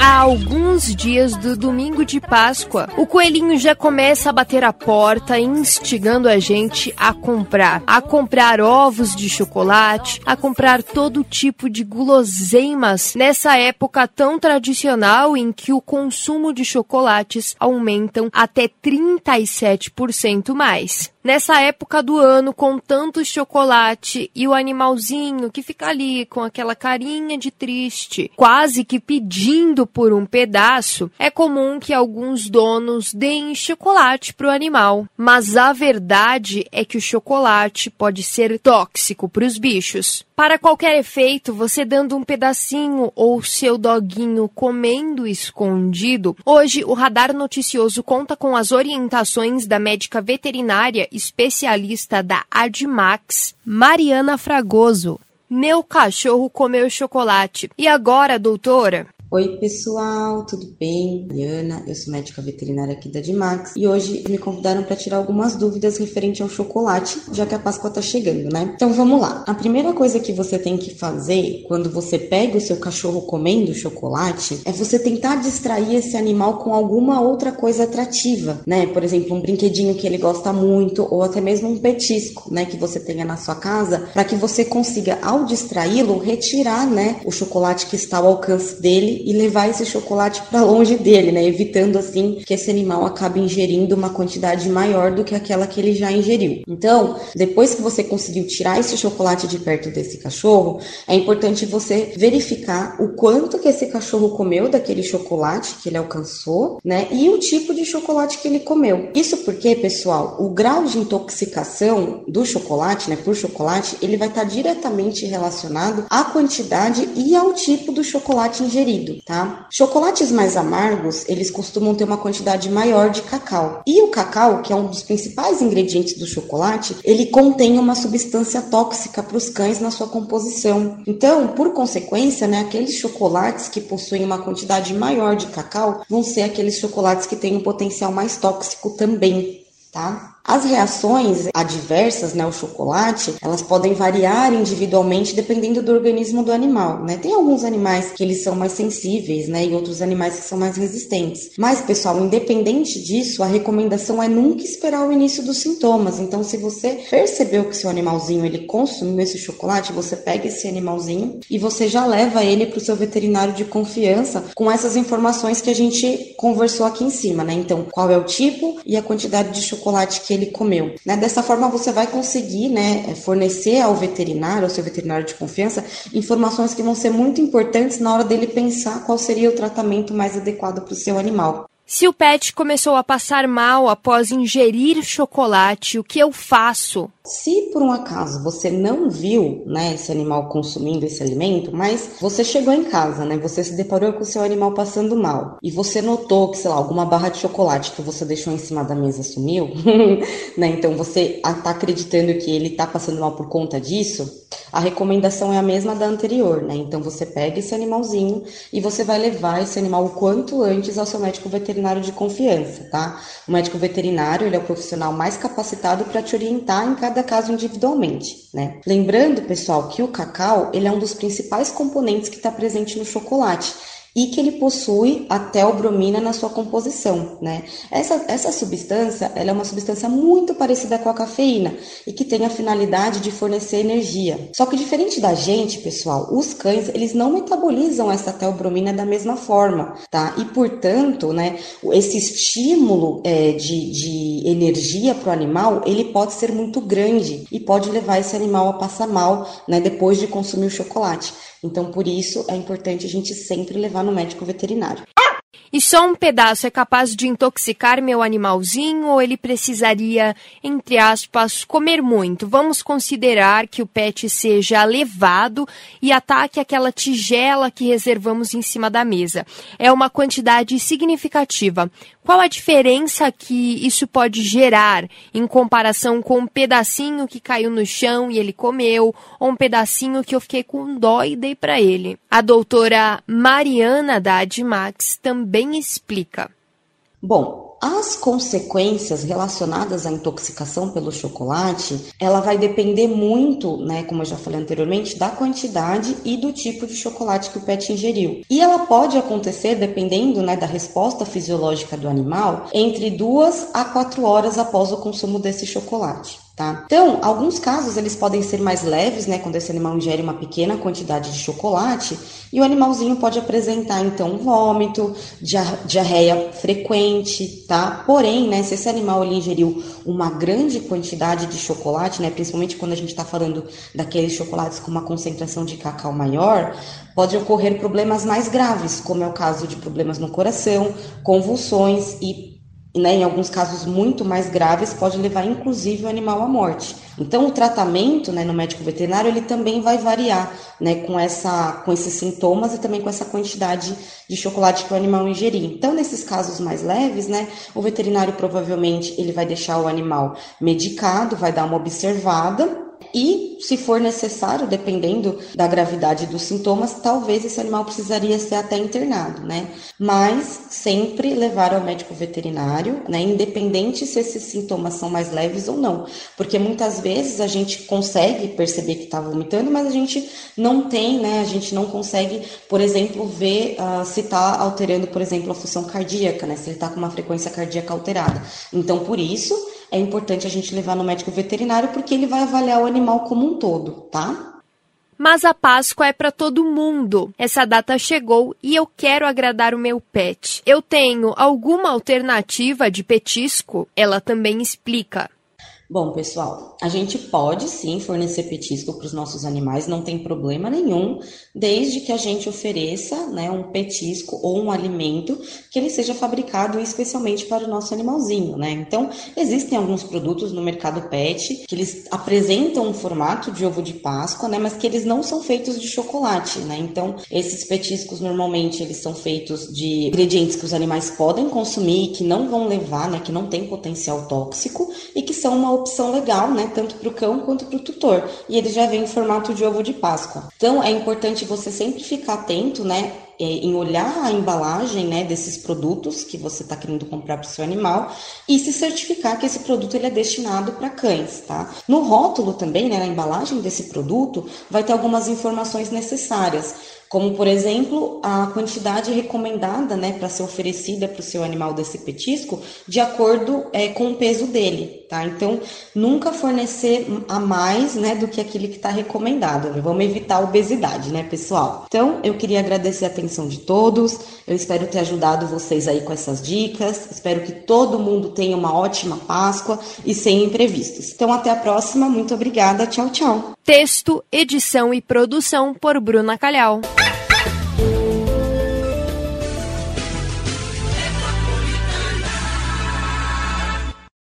a alguns dias do domingo de Páscoa, o coelhinho já começa a bater a porta, instigando a gente a comprar. A comprar ovos de chocolate, a comprar todo tipo de guloseimas nessa época tão tradicional em que o consumo de chocolates aumentam até 37% mais. Nessa época do ano, com tanto chocolate e o animalzinho que fica ali com aquela carinha de triste, quase que pedindo por um pedaço, é comum que alguns donos deem chocolate para o animal. Mas a verdade é que o chocolate pode ser tóxico para os bichos. Para qualquer efeito, você dando um pedacinho ou seu doguinho comendo escondido, hoje o Radar Noticioso conta com as orientações da médica veterinária especialista da Admax, Mariana Fragoso. Meu cachorro comeu chocolate. E agora, doutora? Oi, pessoal, tudo bem? Diana, eu sou médica veterinária aqui da Dimax e hoje me convidaram para tirar algumas dúvidas referente ao chocolate, já que a Páscoa tá chegando, né? Então vamos lá. A primeira coisa que você tem que fazer quando você pega o seu cachorro comendo chocolate é você tentar distrair esse animal com alguma outra coisa atrativa, né? Por exemplo, um brinquedinho que ele gosta muito ou até mesmo um petisco, né, que você tenha na sua casa, para que você consiga ao distraí-lo retirar, né, o chocolate que está ao alcance dele e levar esse chocolate para longe dele, né? Evitando assim que esse animal acabe ingerindo uma quantidade maior do que aquela que ele já ingeriu. Então, depois que você conseguiu tirar esse chocolate de perto desse cachorro, é importante você verificar o quanto que esse cachorro comeu daquele chocolate que ele alcançou, né? E o tipo de chocolate que ele comeu. Isso porque, pessoal, o grau de intoxicação do chocolate, né, por chocolate, ele vai estar diretamente relacionado à quantidade e ao tipo do chocolate ingerido tá? Chocolates mais amargos, eles costumam ter uma quantidade maior de cacau. E o cacau, que é um dos principais ingredientes do chocolate, ele contém uma substância tóxica para os cães na sua composição. Então, por consequência, né, aqueles chocolates que possuem uma quantidade maior de cacau vão ser aqueles chocolates que têm um potencial mais tóxico também, tá? As reações adversas, né, o chocolate, elas podem variar individualmente dependendo do organismo do animal, né? Tem alguns animais que eles são mais sensíveis, né, e outros animais que são mais resistentes. Mas, pessoal, independente disso, a recomendação é nunca esperar o início dos sintomas. Então, se você percebeu que seu animalzinho ele consumiu esse chocolate, você pega esse animalzinho e você já leva ele para o seu veterinário de confiança com essas informações que a gente conversou aqui em cima, né? Então, qual é o tipo e a quantidade de chocolate que que ele comeu. Né? Dessa forma, você vai conseguir né, fornecer ao veterinário, ao seu veterinário de confiança, informações que vão ser muito importantes na hora dele pensar qual seria o tratamento mais adequado para o seu animal. Se o pet começou a passar mal após ingerir chocolate, o que eu faço? Se por um acaso você não viu, né, esse animal consumindo esse alimento, mas você chegou em casa, né, você se deparou com o seu animal passando mal e você notou que, sei lá, alguma barra de chocolate que você deixou em cima da mesa sumiu, né, então você está acreditando que ele está passando mal por conta disso, a recomendação é a mesma da anterior, né, então você pega esse animalzinho e você vai levar esse animal o quanto antes ao seu médico veterinário de confiança, tá? O médico veterinário, ele é o profissional mais capacitado para te orientar em cada cada caso individualmente, né? Lembrando, pessoal, que o cacau ele é um dos principais componentes que está presente no chocolate e que ele possui a teobromina na sua composição, né? Essa, essa substância, ela é uma substância muito parecida com a cafeína e que tem a finalidade de fornecer energia. Só que diferente da gente, pessoal, os cães, eles não metabolizam essa teobromina da mesma forma, tá? E, portanto, né, esse estímulo é, de, de energia para o animal, ele pode ser muito grande e pode levar esse animal a passar mal, né, depois de consumir o chocolate. Então, por isso, é importante a gente sempre levar no médico veterinário. E só um pedaço é capaz de intoxicar meu animalzinho ou ele precisaria, entre aspas, comer muito? Vamos considerar que o pet seja levado e ataque aquela tigela que reservamos em cima da mesa. É uma quantidade significativa. Qual a diferença que isso pode gerar em comparação com um pedacinho que caiu no chão e ele comeu, ou um pedacinho que eu fiquei com dó e dei para ele? A doutora Mariana da Admax também explica. Bom, As consequências relacionadas à intoxicação pelo chocolate, ela vai depender muito, né, como eu já falei anteriormente, da quantidade e do tipo de chocolate que o pet ingeriu. E ela pode acontecer, dependendo, né, da resposta fisiológica do animal, entre duas a quatro horas após o consumo desse chocolate. Tá? Então, alguns casos eles podem ser mais leves, né, quando esse animal ingere uma pequena quantidade de chocolate, e o animalzinho pode apresentar então vômito, diarreia frequente, tá? Porém, né, se esse animal ele ingeriu uma grande quantidade de chocolate, né, principalmente quando a gente está falando daqueles chocolates com uma concentração de cacau maior, pode ocorrer problemas mais graves, como é o caso de problemas no coração, convulsões e né, em alguns casos muito mais graves, pode levar inclusive o animal à morte. Então, o tratamento né, no médico veterinário ele também vai variar né, com, essa, com esses sintomas e também com essa quantidade de chocolate que o animal ingerir. Então, nesses casos mais leves, né, o veterinário provavelmente ele vai deixar o animal medicado, vai dar uma observada e, se for necessário, dependendo da gravidade dos sintomas, talvez esse animal precisaria ser até internado, né? Mas sempre levar ao médico veterinário, né? Independente se esses sintomas são mais leves ou não, porque muitas vezes a gente consegue perceber que está vomitando, mas a gente não tem, né? A gente não consegue, por exemplo, ver uh, se está alterando, por exemplo, a função cardíaca, né? Se ele está com uma frequência cardíaca alterada. Então, por isso é importante a gente levar no médico veterinário porque ele vai avaliar o animal como um todo, tá? Mas a Páscoa é para todo mundo. Essa data chegou e eu quero agradar o meu pet. Eu tenho alguma alternativa de petisco? Ela também explica. Bom, pessoal, a gente pode sim fornecer petisco para os nossos animais, não tem problema nenhum, desde que a gente ofereça né, um petisco ou um alimento que ele seja fabricado especialmente para o nosso animalzinho, né? Então, existem alguns produtos no mercado pet que eles apresentam um formato de ovo de Páscoa, né? Mas que eles não são feitos de chocolate, né? Então, esses petiscos normalmente eles são feitos de ingredientes que os animais podem consumir, que não vão levar, né? Que não tem potencial tóxico e que são uma opção legal, né, tanto para o cão quanto para o tutor. E ele já vem em formato de ovo de Páscoa. Então é importante você sempre ficar atento, né, é, em olhar a embalagem né, desses produtos que você está querendo comprar para o seu animal e se certificar que esse produto ele é destinado para cães, tá? No rótulo também, né, na embalagem desse produto, vai ter algumas informações necessárias como por exemplo a quantidade recomendada né, para ser oferecida para o seu animal desse petisco de acordo é, com o peso dele, tá? Então nunca fornecer a mais né, do que aquele que está recomendado. Vamos evitar a obesidade, né, pessoal? Então eu queria agradecer a atenção de todos. Eu espero ter ajudado vocês aí com essas dicas. Espero que todo mundo tenha uma ótima Páscoa e sem imprevistos. Então até a próxima. Muito obrigada. Tchau, tchau. Texto, edição e produção por Bruna Calhau.